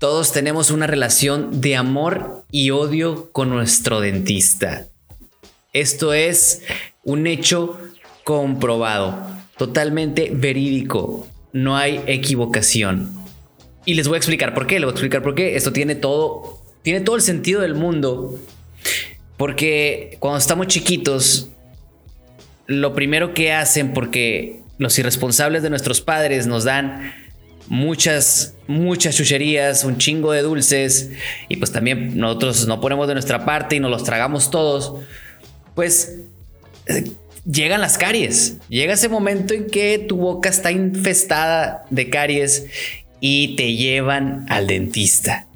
Todos tenemos una relación de amor y odio con nuestro dentista. Esto es un hecho comprobado, totalmente verídico. No hay equivocación. Y les voy a explicar por qué. Les voy a explicar por qué. Esto tiene todo, tiene todo el sentido del mundo. Porque cuando estamos chiquitos, lo primero que hacen, porque los irresponsables de nuestros padres nos dan muchas, muchas chucherías, un chingo de dulces, y pues también nosotros no ponemos de nuestra parte y nos los tragamos todos, pues eh, llegan las caries. Llega ese momento en que tu boca está infestada de caries y te llevan al dentista.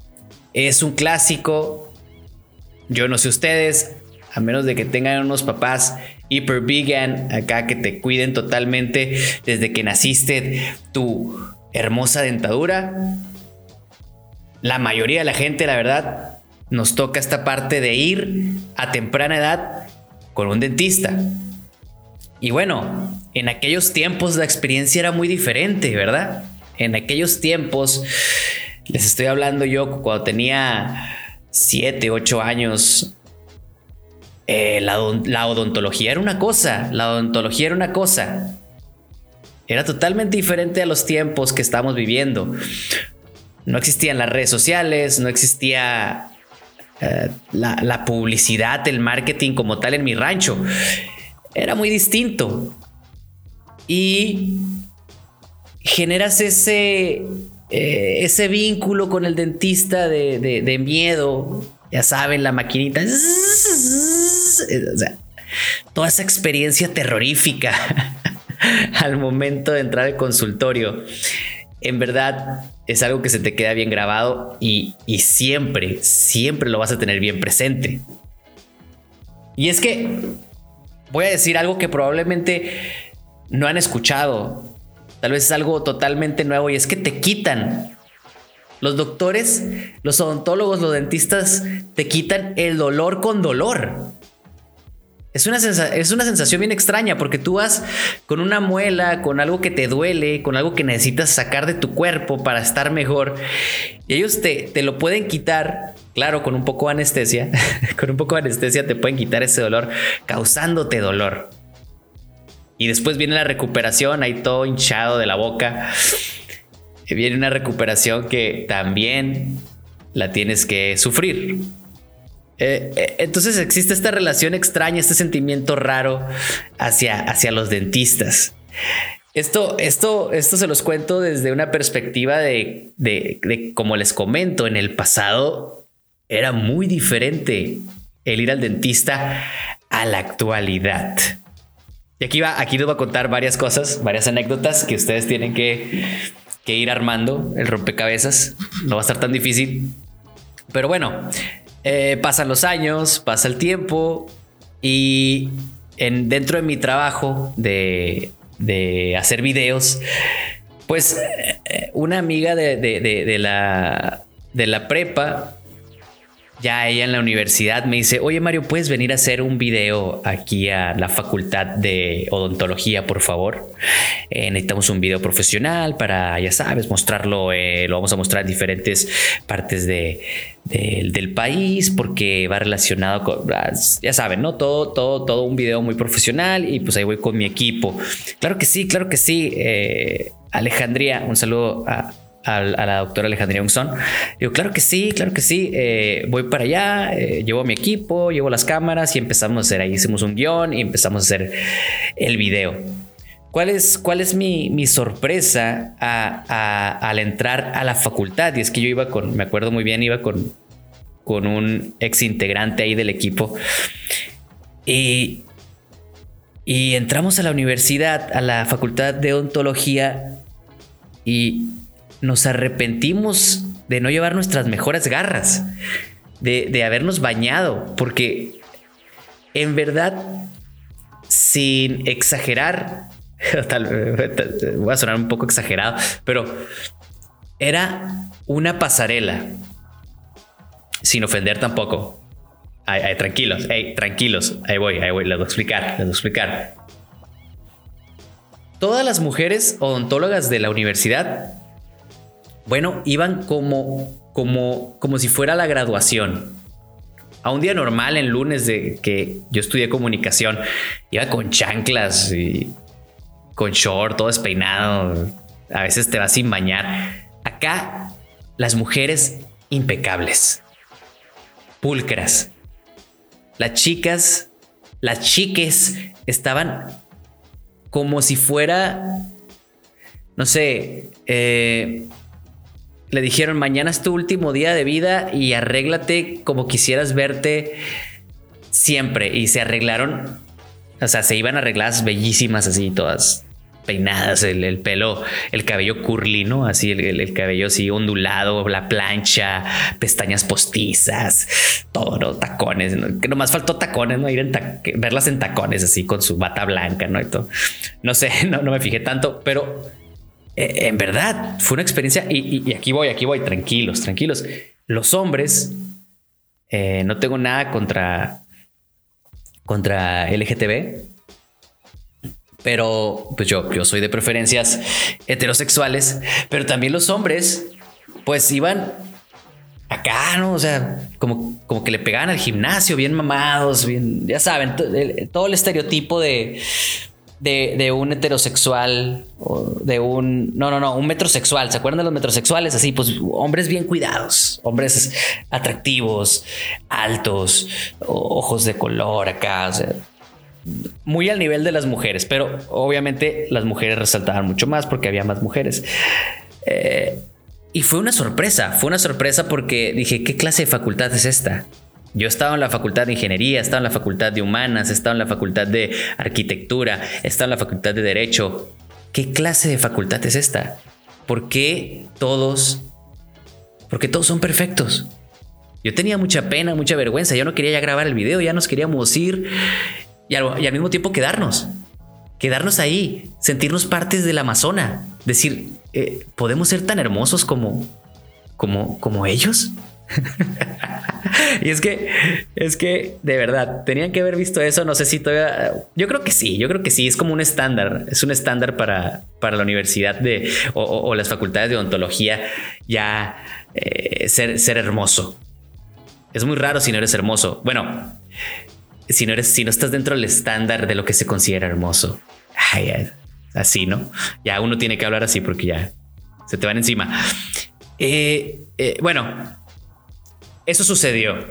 Es un clásico. Yo no sé ustedes, a menos de que tengan unos papás hiper vegan acá que te cuiden totalmente desde que naciste, tu hermosa dentadura. La mayoría de la gente, la verdad, nos toca esta parte de ir a temprana edad con un dentista. Y bueno, en aquellos tiempos la experiencia era muy diferente, ¿verdad? En aquellos tiempos, les estoy hablando yo cuando tenía 7, 8 años, eh, la, la odontología era una cosa, la odontología era una cosa. Era totalmente diferente a los tiempos que estamos viviendo. No existían las redes sociales, no existía eh, la, publicidad, el marketing como tal en mi rancho. Era muy distinto. Y generas ese, eh, ese vínculo con el dentista de, miedo. Ya saben, la maquinita. toda esa experiencia terrorífica. al momento de entrar al consultorio. En verdad es algo que se te queda bien grabado y, siempre, siempre lo vas a tener bien presente. Y es que voy a decir algo que probablemente no han escuchado. Tal vez es algo totalmente nuevo y es que te quitan. Los doctores, los odontólogos, los dentistas te quitan el dolor con dolor. Es una, es una sensación bien extraña porque tú vas con una muela, con algo que te duele, con algo que necesitas sacar de tu cuerpo para estar mejor. Y ellos te, te lo pueden quitar, claro, con un poco de anestesia. con un poco de anestesia te pueden quitar ese dolor, causándote dolor. Y después viene la recuperación, ahí todo hinchado de la boca. Viene una recuperación que también la tienes que sufrir. Eh, eh, entonces existe esta relación extraña, este sentimiento raro hacia, hacia los dentistas. Esto, esto, esto se los cuento desde una perspectiva de, de, como les comento, en el pasado era muy diferente el ir al dentista a la actualidad. Y aquí va, aquí les voy a contar varias cosas, varias anécdotas que ustedes tienen que, que ir armando el rompecabezas. No va a estar tan difícil. Pero bueno, eh, pasan los años, pasa el tiempo y en, dentro de mi trabajo de, hacer videos, pues eh, una amiga de, la, de la prepa ya ella en la universidad me dice, oye Mario, ¿puedes venir a hacer un video aquí a la facultad de odontología, por favor? Eh, necesitamos un video profesional para, ya sabes, mostrarlo, eh, lo vamos a mostrar en diferentes partes de, del país porque va relacionado con, ya saben, ¿no? Todo, todo, todo un video muy profesional y pues ahí voy con mi equipo. Claro que sí, claro que sí. Eh, Alejandría, un saludo a, a, la doctora Alejandría Unzón. Digo, claro que sí, claro que sí. Eh, voy para allá, eh, llevo mi equipo, llevo las cámaras y empezamos a hacer ahí. Hicimos un guion y empezamos a hacer el video. ¿Cuál es, cuál es mi, sorpresa al entrar a la facultad? Y es que yo iba con, me acuerdo muy bien, iba con, con un ex integrante ahí del equipo. Y, y entramos a la universidad, a la facultad de odontología y nos arrepentimos de no llevar nuestras mejores garras, de, habernos bañado, porque en verdad, sin exagerar, voy a sonar un poco exagerado, pero era una pasarela, sin ofender tampoco. tranquilos, tranquilos, ahí voy, ahí voy, les voy a explicar, les voy a explicar. Todas las mujeres odontólogas de la universidad Bueno, iban como, como, como si fuera la graduación. A un día normal, en lunes de que yo estudié comunicación, iba con chanclas y con short, todo despeinado. A veces te vas sin bañar. Acá, las mujeres impecables, pulcras. Las chicas, las chiques estaban como si fuera, no sé, eh, le dijeron, mañana es tu último día de vida y arréglate como quisieras verte siempre. Y se arreglaron, o sea, se iban arregladas bellísimas así, todas peinadas, el, pelo, el cabello curly, ¿no? Así, el, cabello así ondulado, la plancha, pestañas postizas, todo, ¿no? Tacones, que nomás faltó tacones, ¿no? Ir en verlas en tacones así con su bata blanca, ¿no? Y todo. No sé, no, no me fijé tanto, pero eh, en verdad fue una experiencia y, aquí voy, aquí voy, tranquilos, tranquilos. Los hombres, eh, no tengo nada contra, contra LGTB, pero pues yo, yo soy de preferencias heterosexuales, pero también los hombres, pues iban acá, ¿no? O sea, como, como que le pegaban al gimnasio, bien mamados, bien, ya saben, todo el estereotipo de de, un heterosexual o de un. No, no, no, un metrosexual. ¿Se acuerdan de los metrosexuales? Así, pues hombres bien cuidados, hombres atractivos, altos, ojos de color acá. Muy al nivel de las mujeres, pero obviamente las mujeres resaltaban mucho más porque había más mujeres. Eh, y fue una sorpresa, fue una sorpresa porque dije, ¿qué clase de facultad es esta? Yo estaba en la facultad de ingeniería, estaba en la facultad de humanas, estaba en la facultad de arquitectura, estaba en la facultad de derecho. ¿Qué clase de facultad es esta? ¿Por qué todos? Porque todos son perfectos. Yo tenía mucha pena, mucha vergüenza. Yo no quería grabar el video, ya nos queríamos ir y al, y al mismo tiempo quedarnos. Quedarnos ahí, sentirnos partes del Amazona. Decir, eh, ¿podemos ser tan hermosos como, como, como ellos? y es que, es que de verdad, tenían que haber visto eso. No sé si todavía. Yo creo que sí, yo creo que sí. Es como un estándar. Es un estándar para, para la universidad de o, las facultades de odontología ya eh, ser, ser hermoso. Es muy raro si no eres hermoso. Bueno, si no eres, si no estás dentro del estándar de lo que se considera hermoso. así, ¿no? Ya uno tiene que hablar así porque ya se te van encima. Eh, eh, bueno, eso sucedió.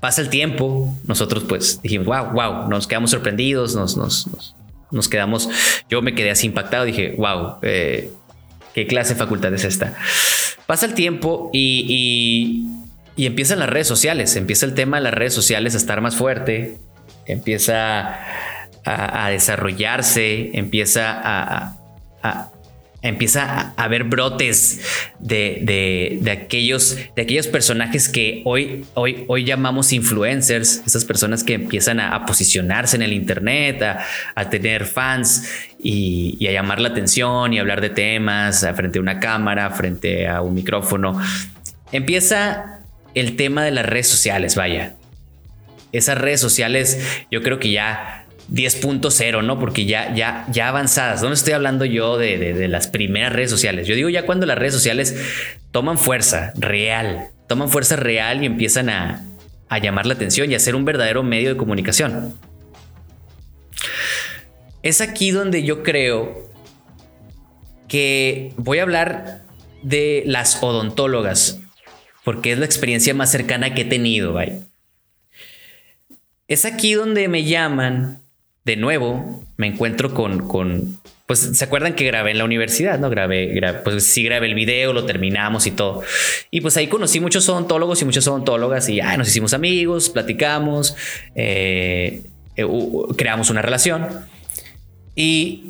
Pasa el tiempo, nosotros pues dijimos, wow, wow, nos quedamos sorprendidos, nos, nos, nos, quedamos, yo me quedé así impactado, dije, wow, eh, ¿qué clase de facultad es esta? Pasa el tiempo y, y, empiezan las redes sociales, empieza el tema de las redes sociales a estar más fuerte, empieza a, desarrollarse, empieza a, empieza a haber brotes de, aquellos, de aquellos personajes que hoy, hoy, hoy llamamos influencers, esas personas que empiezan a, posicionarse en el Internet, a, tener fans y, a llamar la atención y hablar de temas frente a una cámara, frente a un micrófono. Empieza el tema de las redes sociales, vaya. Esas redes sociales yo creo que ya 10.0, ¿no? Porque ya, ya, ya avanzadas. No estoy hablando yo de, las primeras redes sociales. Yo digo ya cuando las redes sociales toman fuerza real, toman fuerza real y empiezan a, a llamar la atención y a ser un verdadero medio de comunicación. Es aquí donde yo creo que voy a hablar de las odontólogas, porque es la experiencia más cercana que he tenido. Es aquí donde me llaman de nuevo me encuentro con, pues se acuerdan que grabé en la universidad, ¿no? Grabé, pues sí grabé el video, lo terminamos y todo. Y pues ahí conocí muchos odontólogos y muchas odontólogas y nos hicimos amigos, platicamos, eh, eh, creamos una relación. Y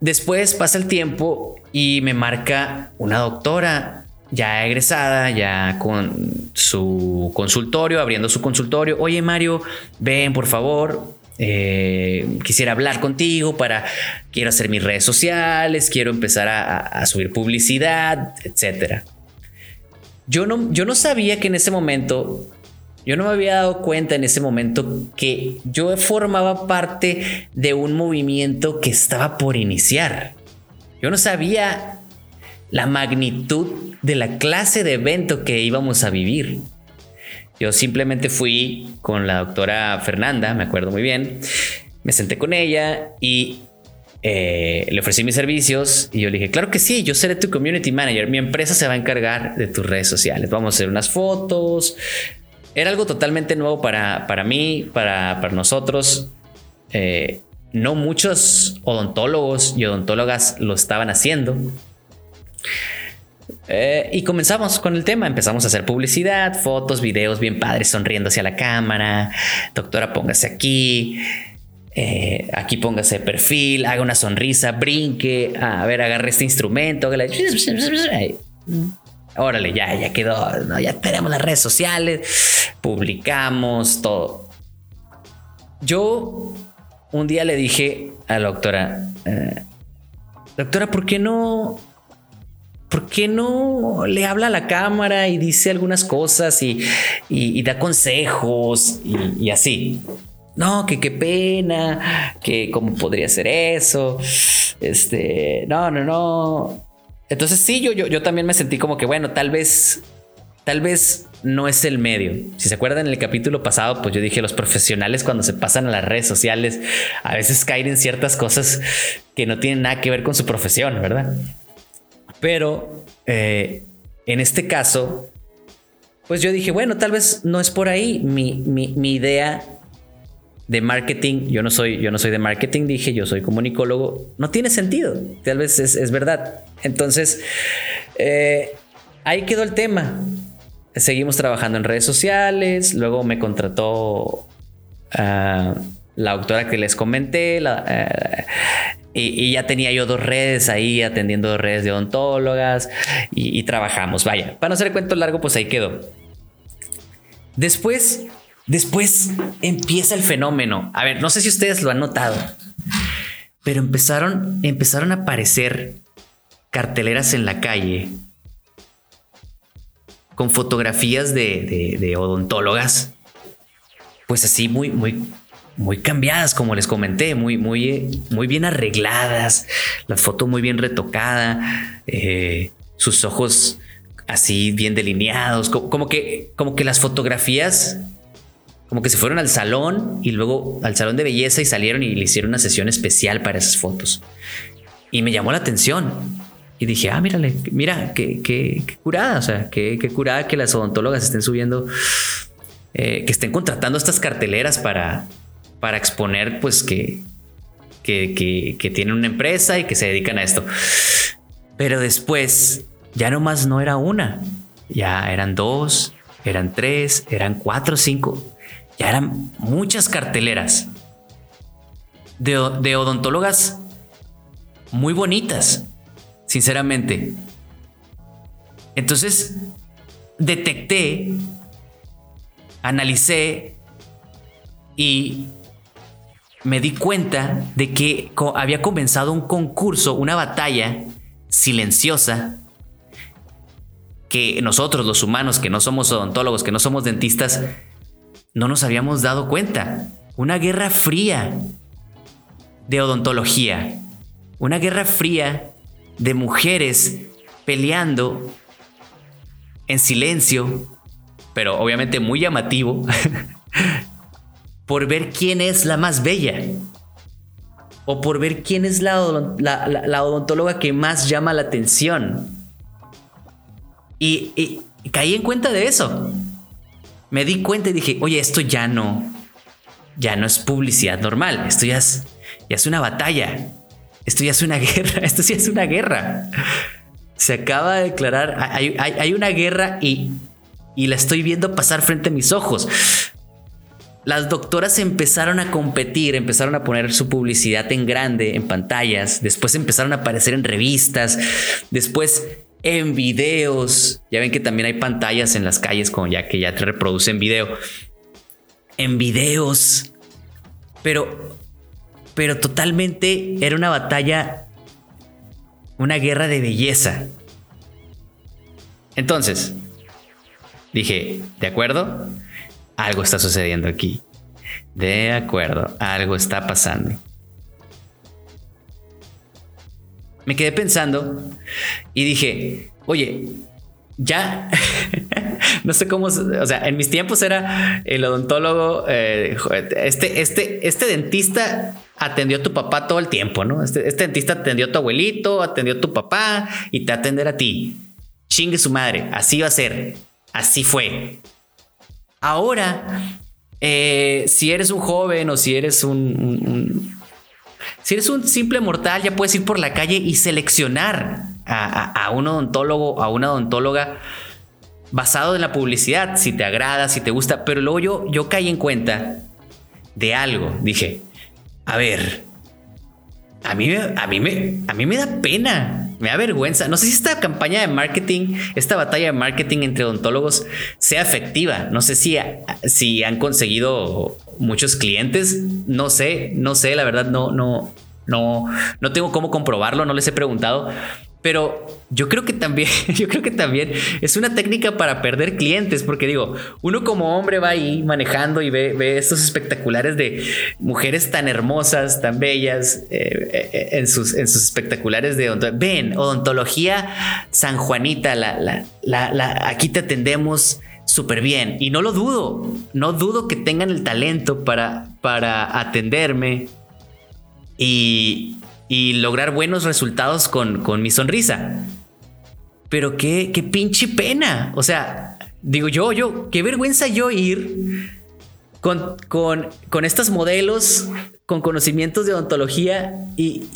después pasa el tiempo y me marca una doctora ya egresada, ya con su consultorio, abriendo su consultorio. Oye, Mario, ven por favor, eh, quisiera hablar contigo para, quiero hacer mis redes sociales, quiero empezar a, subir publicidad, etcétera. Yo no, yo no sabía que en ese momento, yo no me había dado cuenta en ese momento que yo formaba parte de un movimiento que estaba por iniciar. Yo no sabía la magnitud de la clase de evento que íbamos a vivir. Yo simplemente fui con la doctora Fernanda, me acuerdo muy bien, me senté con ella y eh, le ofrecí mis servicios y yo le dije, claro que sí, yo seré tu community manager, mi empresa se va a encargar de tus redes sociales, vamos a hacer unas fotos. Era algo totalmente nuevo para, para mí, para, para nosotros. Eh, no muchos odontólogos y odontólogas lo estaban haciendo. Eh, y comenzamos con el tema, empezamos a hacer publicidad, fotos, videos bien padres, sonriendo hacia la cámara. Doctora, póngase aquí. Eh, aquí póngase perfil, haga una sonrisa, brinque, a ver, agarre este instrumento, órale, ya, ya quedó, ya tenemos las redes sociales, publicamos todo. Yo un día le dije a la doctora, eh, doctora, ¿por qué no ¿por qué no le habla a la cámara y dice algunas cosas y, da consejos y, así? No, que qué pena, que cómo podría ser eso. Este, no, no, no. Entonces sí, yo, yo, yo también me sentí como que, bueno, tal vez, tal vez no es el medio. Si se acuerdan en el capítulo pasado, pues yo dije, los profesionales cuando se pasan a las redes sociales, a veces caen en ciertas cosas que no tienen nada que ver con su profesión, ¿verdad? Pero eh, en este caso, pues yo dije, bueno, tal vez no es por ahí. Mi, idea de marketing, yo no soy, yo no soy de marketing, dije, yo soy comunicólogo, no tiene sentido. Tal vez es, verdad. Entonces, eh, ahí quedó el tema. Seguimos trabajando en redes sociales. Luego me contrató ah, la autora que les comenté. Eh, y, ya tenía yo dos redes ahí atendiendo redes de odontólogas y, trabajamos. Vaya, para no hacer el cuento largo, pues ahí quedó. Después, después empieza el fenómeno. A ver, no sé si ustedes lo han notado, pero empezaron, empezaron a aparecer carteleras en la calle con fotografías de, de odontólogas, pues así muy, muy, muy cambiadas, como les comenté, muy, muy, muy bien arregladas, la foto muy bien retocada, eh, sus ojos así bien delineados, como, que, como que las fotografías, como que se fueron al salón y luego al salón de belleza y salieron y le hicieron una sesión especial para esas fotos. Y me llamó la atención. Y dije, ah, mírale, mira, qué, qué, curada, o sea, qué, qué, curada que las odontólogas estén subiendo, eh, que estén contratando estas carteleras para, para exponer pues que, que, tienen una empresa y que se dedican a esto. Pero después ya nomás no era una, ya eran dos, eran tres, eran cuatro, cinco, ya eran muchas carteleras de, de odontólogas muy bonitas, sinceramente. Entonces detecté, analicé y me di cuenta de que había comenzado un concurso, una batalla silenciosa que nosotros los humanos, que no somos odontólogos, que no somos dentistas, no nos habíamos dado cuenta. Una guerra fría de odontología. Una guerra fría de mujeres peleando en silencio, pero obviamente muy llamativo, por ver quién es la más bella o por ver quién es la, odontóloga que más llama la atención. Y, caí en cuenta de eso. Me di cuenta y dije, oye, esto ya no, ya no es publicidad normal, esto ya es, una batalla, esto ya es una guerra, esto sí es una guerra. Se acaba de declarar, hay, una guerra y, y la estoy viendo pasar frente a mis ojos las doctoras empezaron a competir, empezaron a poner su publicidad en grande, en pantallas, después empezaron a aparecer en revistas, después en videos. Ya ven que también hay pantallas en las calles con ya que ya te reproducen video. En videos. Pero pero totalmente era una batalla una guerra de belleza. Entonces, dije, ¿de acuerdo? Algo está sucediendo aquí. De acuerdo, algo está pasando. me quedé pensando y dije, oye, ya, no sé cómo, o sea, en mis tiempos era el odontólogo, eh, este, este, este dentista atendió a tu papá todo el tiempo, ¿no? Este, este, dentista atendió a tu abuelito, atendió a tu papá y te atender a ti. Chingue su madre, así va a ser, así fue. Ahora, eh, si eres un joven o si eres un, si eres un simple mortal, ya puedes ir por la calle y seleccionar a, un odontólogo, a una odontóloga basado en la publicidad, si te agrada, si te gusta. Pero luego yo, yo caí en cuenta de algo. Dije, a ver, a mí, a, mí me, a mí me da pena, me da vergüenza. No sé si esta campaña de marketing, esta batalla de marketing entre odontólogos sea efectiva. No sé si, si han conseguido muchos clientes. No sé, no sé, la verdad no, no, no, no tengo cómo comprobarlo, no les he preguntado. Pero yo creo que también, yo creo que también es una técnica para perder clientes, porque digo, uno como hombre va ahí manejando y ve, estos espectaculares de mujeres tan hermosas, tan bellas, eh, eh, en, sus, en sus espectaculares de odontología. Ven, odontología San Juanita, la, la, aquí te atendemos súper bien. Y no lo dudo, no dudo que tengan el talento para, para atenderme. Y, y lograr buenos resultados con, con mi sonrisa. Pero qué, qué pinche pena. O sea, digo yo, yo, qué vergüenza yo ir con, con, con estos modelos con conocimientos de odontología y,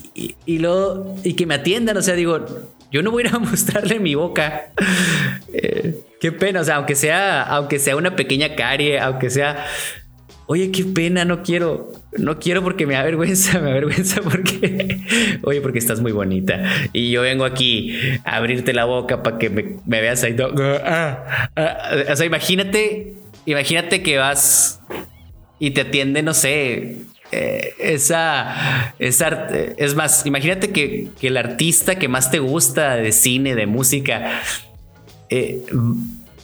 y, luego, y que me atiendan. O sea, digo, yo no voy a a mostrarle mi boca. Eh, qué pena. O sea, aunque sea, aunque sea una pequeña carie, aunque sea oye, qué pena, no quiero, no quiero porque me da vergüenza, me da vergüenza porque, oye, porque estás muy bonita. Y yo vengo aquí a abrirte la boca para que me, veas ahí. Ah, ah, o sea, imagínate, imagínate que vas y te atiende, no sé, eh, esa, esa, es más, imagínate que, el artista que más te gusta de cine, de música, eh,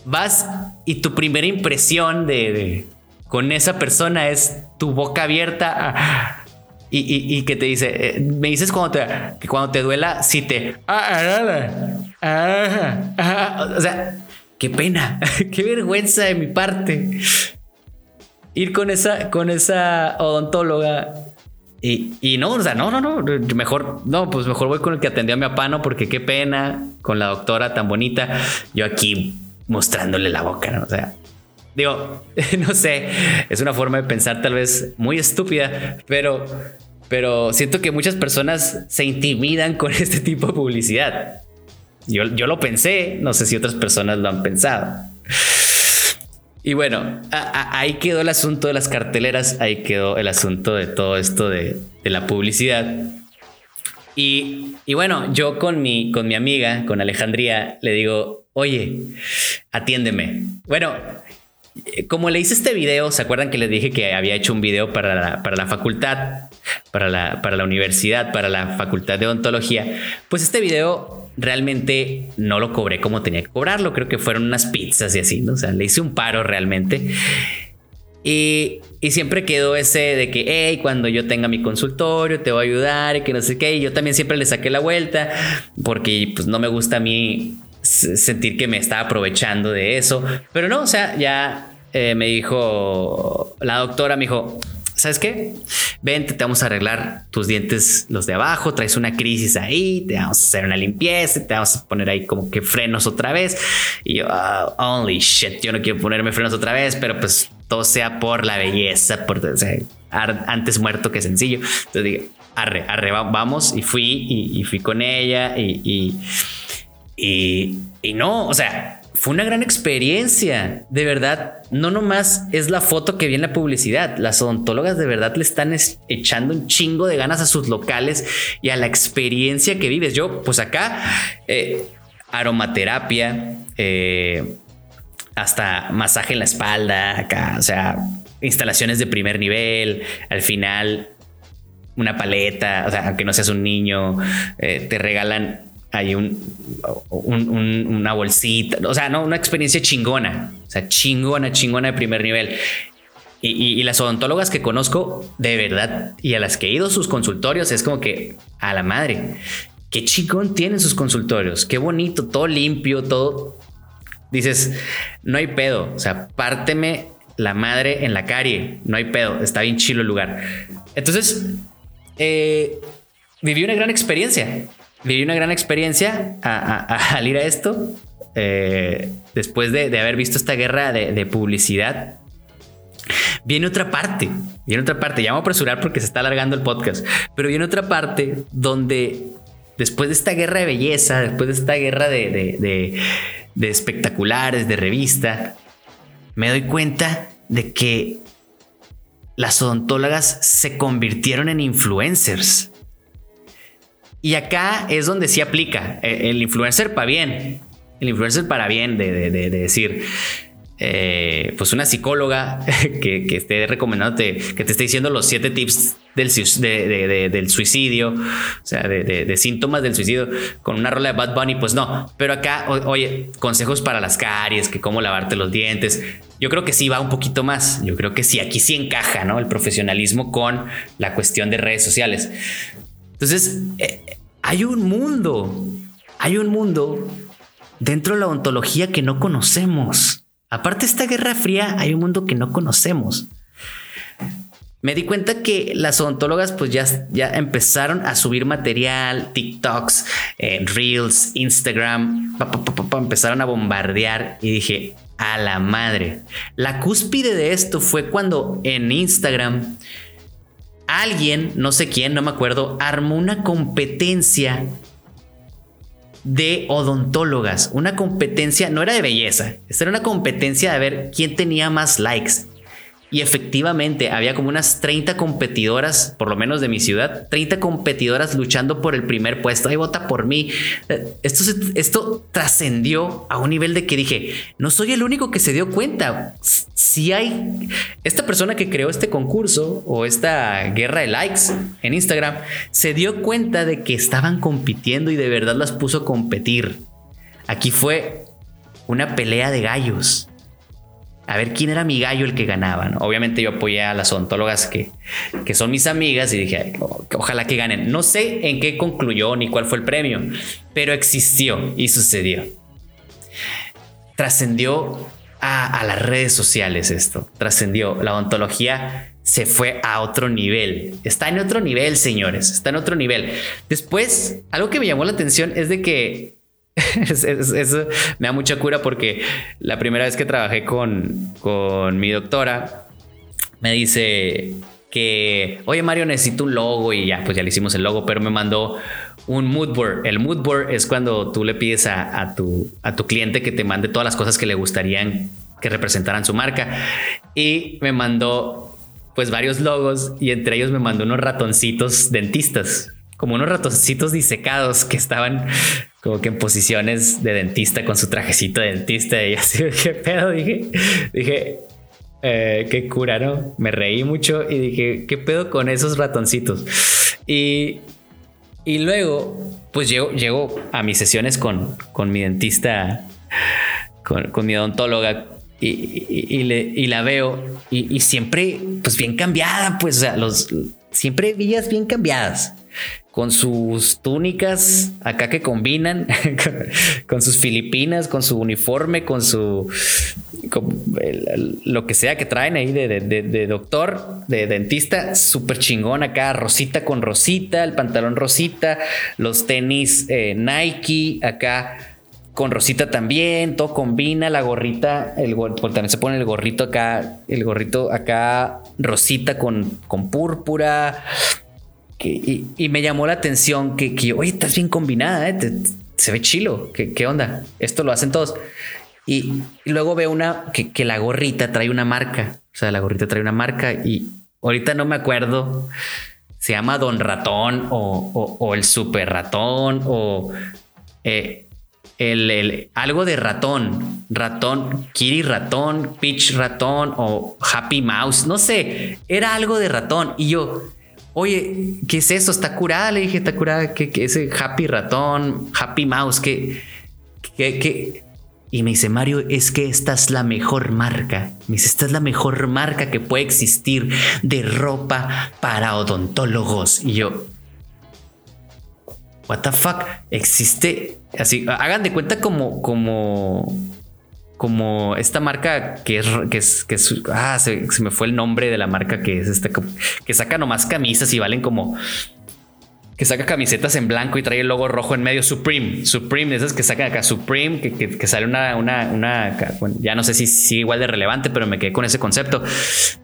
vas y tu primera impresión de con esa persona es tu boca abierta ah, y, que te dice, eh, me dices cuando te, que cuando te duela, si te... Ah, ah, o sea, qué pena, qué vergüenza de mi parte. Ir con esa, con esa odontóloga y, y, no, o sea, no, no, no, mejor, no, pues mejor voy con el que atendió a mi apano porque qué pena con la doctora tan bonita. Yo aquí mostrándole la boca, ¿no? O sea, Digo, no sé, es una forma de pensar tal vez muy estúpida, pero, pero siento que muchas personas se intimidan con este tipo de publicidad. Yo, yo lo pensé, no sé si otras personas lo han pensado. Y bueno, ahí quedó el asunto de las carteleras, ahí quedó el asunto de todo esto de, de la publicidad. Y, y, bueno, yo con mi, con mi amiga, con Alejandría, le digo, oye, atiéndeme. Bueno, como le hice este video, ¿se acuerdan que les dije que había hecho un video para la, para la facultad, para la, para la universidad, para la facultad de odontología? Pues este video realmente no lo cobré como tenía que cobrarlo. Creo que fueron unas pizzas y así, ¿no? O sea, le hice un paro realmente. Y, y, siempre quedó ese de que, hey, cuando yo tenga mi consultorio, te voy a ayudar y que no sé qué. Y yo también siempre le saqué la vuelta porque pues no me gusta a mí sentir que me estaba aprovechando de eso. Pero no, o sea, ya eh, me dijo, la doctora me dijo, ¿sabes qué? Vente, te vamos a arreglar tus dientes, los de abajo, traes una crisis ahí, te vamos a hacer una limpieza, te vamos a poner ahí como que frenos otra vez. Y yo, oh, only shit, yo no quiero ponerme frenos otra vez, pero pues todo sea por la belleza, por antes muerto que sencillo. Entonces dije, arre, arre, vamos. Y fui y, fui con ella y y, no, o sea, fue una gran experiencia. De verdad, no nomás es la foto que vi en la publicidad. Las odontólogas de verdad le están echando un chingo de ganas a sus locales y a la experiencia que vives. Yo, pues acá, eh, aromaterapia, eh, hasta masaje en la espalda, acá, o sea, instalaciones de primer nivel. Al final, una paleta, o sea, aunque no seas un niño, eh, te regalan hay un, una bolsita, o sea, no, una experiencia chingona, o sea, chingona, chingona de primer nivel. Y, las odontólogas que conozco, de verdad, y a las que he ido sus consultorios, es como que a la madre. qué chingón tienen sus consultorios, qué bonito, todo limpio, todo. Dices, no hay pedo, o sea, párteme la madre en la calle, no hay pedo, está bien chilo el lugar. Entonces, eh, viví una gran experiencia, viví una gran experiencia al ir a esto, eh, después de, haber visto esta guerra de, publicidad. Viene otra parte, viene otra parte, ya vamos a apresurar porque se está alargando el podcast, pero viene otra parte donde después de esta guerra de belleza, después de esta guerra de, de espectaculares, de revista, me doy cuenta de que las odontólogas se convirtieron en influencers. Y acá es donde sí aplica eh, el influencer para bien, el influencer para bien de, decir, eh, pues una psicóloga que, esté recomendándote, que te esté diciendo los siete tips del, del suicidio, o sea, de, síntomas del suicidio con una rola de Bad Bunny, pues no. Pero acá, oye, consejos para las caries, que cómo lavarte los dientes. Yo creo que sí va un poquito más. Yo creo que sí, aquí sí encaja, ¿no? El profesionalismo con la cuestión de redes sociales. Entonces, eh, hay un mundo, hay un mundo dentro de la ontología que no conocemos. Aparte de esta Guerra Fría, hay un mundo que no conocemos. Me di cuenta que las odontólogas pues ya, ya empezaron a subir material, TikToks, eh, Reels, Instagram, empezaron a bombardear y dije, a la madre. La cúspide de esto fue cuando en Instagram alguien, no sé quién, no me acuerdo, armó una competencia de odontólogas. Una competencia, no era de belleza, era una competencia de ver quién tenía más likes. Y efectivamente había como unas 30 competidoras, por lo menos de mi ciudad, 30 competidoras luchando por el primer puesto. Ay, vota por mí. Esto, esto trascendió a un nivel de que dije, no soy el único que se dio cuenta. Si hay esta persona que creó este concurso o esta guerra de likes en Instagram, se dio cuenta de que estaban compitiendo y de verdad las puso a competir. Aquí fue una pelea de gallos a ver quién era mi gallo el que ganaba. Obviamente yo apoyé a las odontólogas que, que son mis amigas y dije, ojalá que ganen. No sé en qué concluyó ni cuál fue el premio, pero existió y sucedió. Trascendió a, las redes sociales esto, trascendió. La odontología se fue a otro nivel. Está en otro nivel, señores, está en otro nivel. Después, algo que me llamó la atención es de que Eso me da mucha cura porque la primera vez que trabajé con, con mi doctora, me dice que, oye Mario, necesito un logo y ya, pues ya le hicimos el logo, pero me mandó un mood board. El mood board es cuando tú le pides a, tu, a tu cliente que te mande todas las cosas que le gustarían que representaran su marca. Y me mandó pues varios logos y entre ellos me mandó unos ratoncitos dentistas como unos ratoncitos disecados que estaban como que en posiciones de dentista con su trajecito de dentista y así, qué pedo, dije, dije, eh, qué cura, ¿no? Me reí mucho y dije, ¿qué pedo con esos ratoncitos? Y, y luego, pues llego, llego a mis sesiones con, con mi dentista, con, con mi odontóloga y, y, le, y, la veo y, siempre, pues bien cambiada, pues, o sea, los, siempre villas bien cambiadas con sus túnicas acá que combinan, con, sus filipinas, con su uniforme, con su lo que sea que traen ahí de, doctor, de dentista, súper chingón acá, rosita con rosita, el pantalón rosita, los tenis eh, Nike acá con rosita también, todo combina, la gorrita, el también se pone el gorrito acá, el gorrito acá rosita con, con púrpura, y, me llamó la atención que, que oye, estás bien combinada, ¿eh? se ve chilo, ¿Qué, ¿Qué, onda? Esto lo hacen todos. Y, luego veo una que, que, la gorrita trae una marca, o sea, la gorrita trae una marca y ahorita no me acuerdo, se llama Don Ratón o, o, el Super Ratón o eh, el, el, algo de ratón, ratón, Kiri ratón, Peach ratón o Happy Mouse, no sé, era algo de ratón y yo oye, ¿qué es eso? ¿Está curada? Le dije, ¿está curada? ¿Qué, qué ese Happy Ratón, Happy Mouse? ¿Qué, qué, qué? Y me dice, Mario, es que esta es la mejor marca. Me dice, esta es la mejor marca que puede existir de ropa para odontólogos. Y yo, what the fuck, existe así, hagan de cuenta como, como, como esta marca que es, que es, que es ah, se, me fue el nombre de la marca que es esta, que saca nomás camisas y valen como que saca camisetas en blanco y trae el logo rojo en medio, Supreme, Supreme, esas que sacan acá, Supreme, que, sale una, una, una ya no sé si sigue igual de relevante, pero me quedé con ese concepto,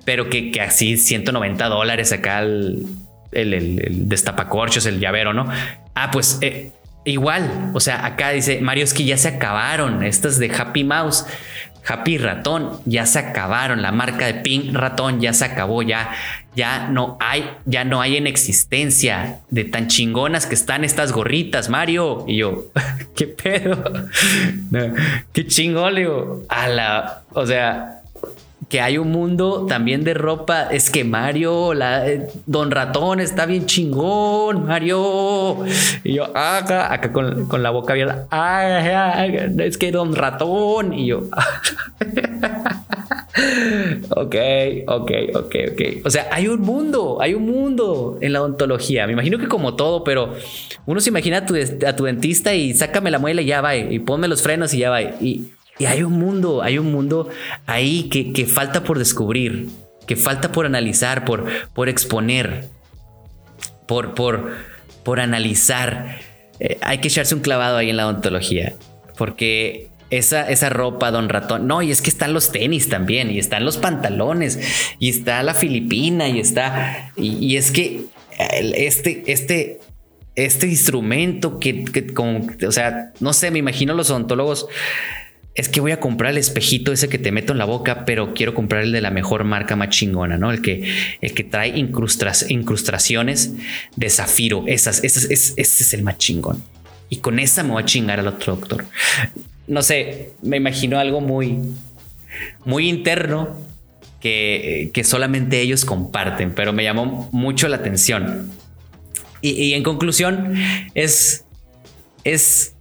pero que, que así 190 dólares acá el, el, el, destapacorchos, el llavero, ¿no? Ah, pues eh, igual, o sea, acá dice Mario, es que ya se acabaron estas de Happy Mouse. Happy Ratón ya se acabaron, la marca de Pink Ratón ya se acabó, ya, ya no hay, ya no hay en existencia de tan chingonas que están estas gorritas, Mario. Y yo, ¿qué pedo? qué chingón, digo, a la, o sea, que hay un mundo también de ropa. Es que Mario, la, eh, Don Ratón está bien chingón, Mario. Y yo, acá, acá con, la boca abierta, es que Don Ratón. Y yo, ok, ok, ok, ok. O sea, hay un mundo, hay un mundo en la odontología. Me imagino que como todo, pero uno se imagina a tu, a tu dentista y sácame la muela y ya va, y ponme los frenos y ya va. Y y hay un mundo, hay un mundo ahí que, falta por descubrir, que falta por analizar, por, por exponer, por, por, por analizar. Eh, hay que echarse un clavado ahí en la odontología, porque esa, esa ropa, don ratón, no, y es que están los tenis también, y están los pantalones, y está la filipina, y está, y, es que este, este, este instrumento que, que o sea, no sé, me imagino los odontólogos es que voy a comprar el espejito ese que te meto en la boca, pero quiero comprar el de la mejor marca más chingona, ¿no? El que, el que trae incrustaciones de zafiro. Esas, esas, ese es el más chingón. Y con esa me voy a chingar al otro doctor. No sé, me imagino algo muy, muy interno que, que solamente ellos comparten, pero me llamó mucho la atención. Y, en conclusión, es, es,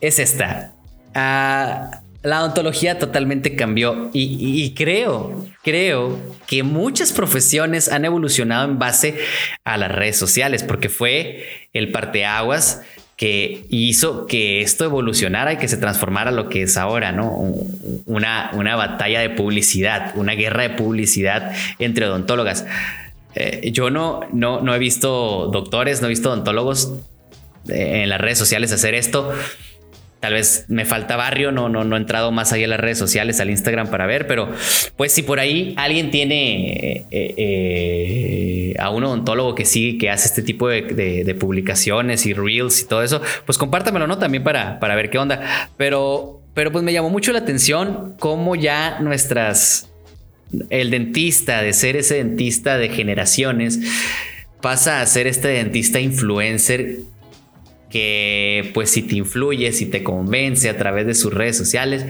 es esta. Ah, la ontología totalmente cambió y, creo, creo que muchas profesiones han evolucionado en base a las redes sociales, porque fue el parteaguas que hizo que esto evolucionara y que se transformara lo que es ahora, ¿no? Una, una batalla de publicidad, una guerra de publicidad entre odontólogas. Eh, yo no, no, no he visto doctores, no he visto odontólogos eh, en las redes sociales hacer esto Tal vez me falta barrio, no, no, no he entrado más allá en las redes sociales, al Instagram para ver, pero pues si por ahí alguien tiene eh, eh, a un odontólogo que sigue, que hace este tipo de, publicaciones y reels y todo eso, pues compártamelo, ¿no? También para, para ver qué onda. Pero, pero pues me llamó mucho la atención cómo ya nuestras, el dentista, de ser ese dentista de generaciones, pasa a ser este dentista influencer que pues si te influye, si te convence a través de sus redes sociales,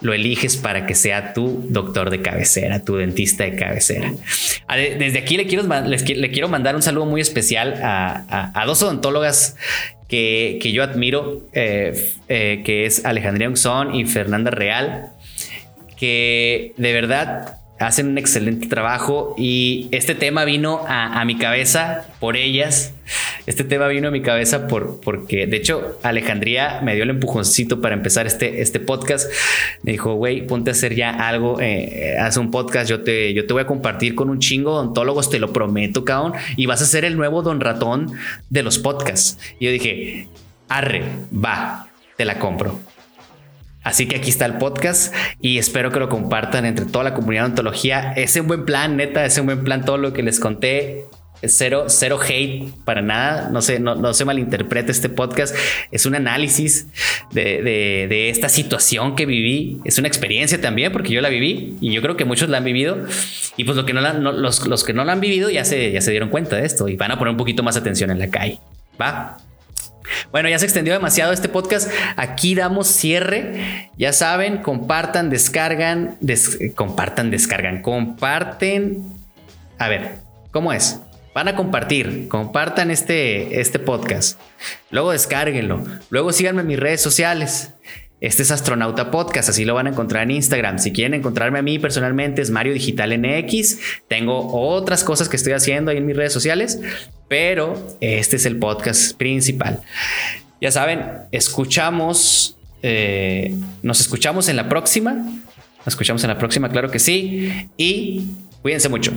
lo eliges para que sea tu doctor de cabecera, tu dentista de cabecera. Desde aquí le quiero, le quiero mandar un saludo muy especial a, dos odontólogas que, yo admiro, eh, eh, que es Alejandría Unzón y Fernanda Real, que de verdad hacen un excelente trabajo y este tema vino a, mi cabeza por ellas. Este tema vino a mi cabeza por, porque, de hecho, Alejandría me dio el empujoncito para empezar este, este podcast. Me dijo, güey, ponte a hacer ya algo, eh, haz un podcast, yo te, yo te voy a compartir con un chingo de odontólogos, te lo prometo, cabrón, y vas a ser el nuevo don ratón de los podcasts. Y yo dije, arre, va, te la compro. Así que aquí está el podcast y espero que lo compartan entre toda la comunidad de ontología. Es un buen plan, neta, es un buen plan todo lo que les conté. Cero, cero hate para nada. No se, no, se malinterprete este podcast. Es un análisis de, esta situación que viví. Es una experiencia también porque yo la viví y yo creo que muchos la han vivido. Y pues lo que no los, los que no la han vivido ya se, ya se dieron cuenta de esto y van a poner un poquito más atención en la calle. Va. Bueno, ya se extendió demasiado este podcast. Aquí damos cierre. Ya saben, compartan, descargan, compartan, descargan, comparten. A ver, ¿cómo es? Van a compartir, compartan este, este podcast. Luego descárguenlo. Luego síganme en mis redes sociales. Este es Astronauta Podcast, así lo van a encontrar en Instagram. Si quieren encontrarme a mí personalmente es Mario Digital NX. Tengo otras cosas que estoy haciendo ahí en mis redes sociales, pero este es el podcast principal. Ya saben, escuchamos, eh, nos escuchamos en la próxima. Nos escuchamos en la próxima, claro que sí. Y cuídense mucho.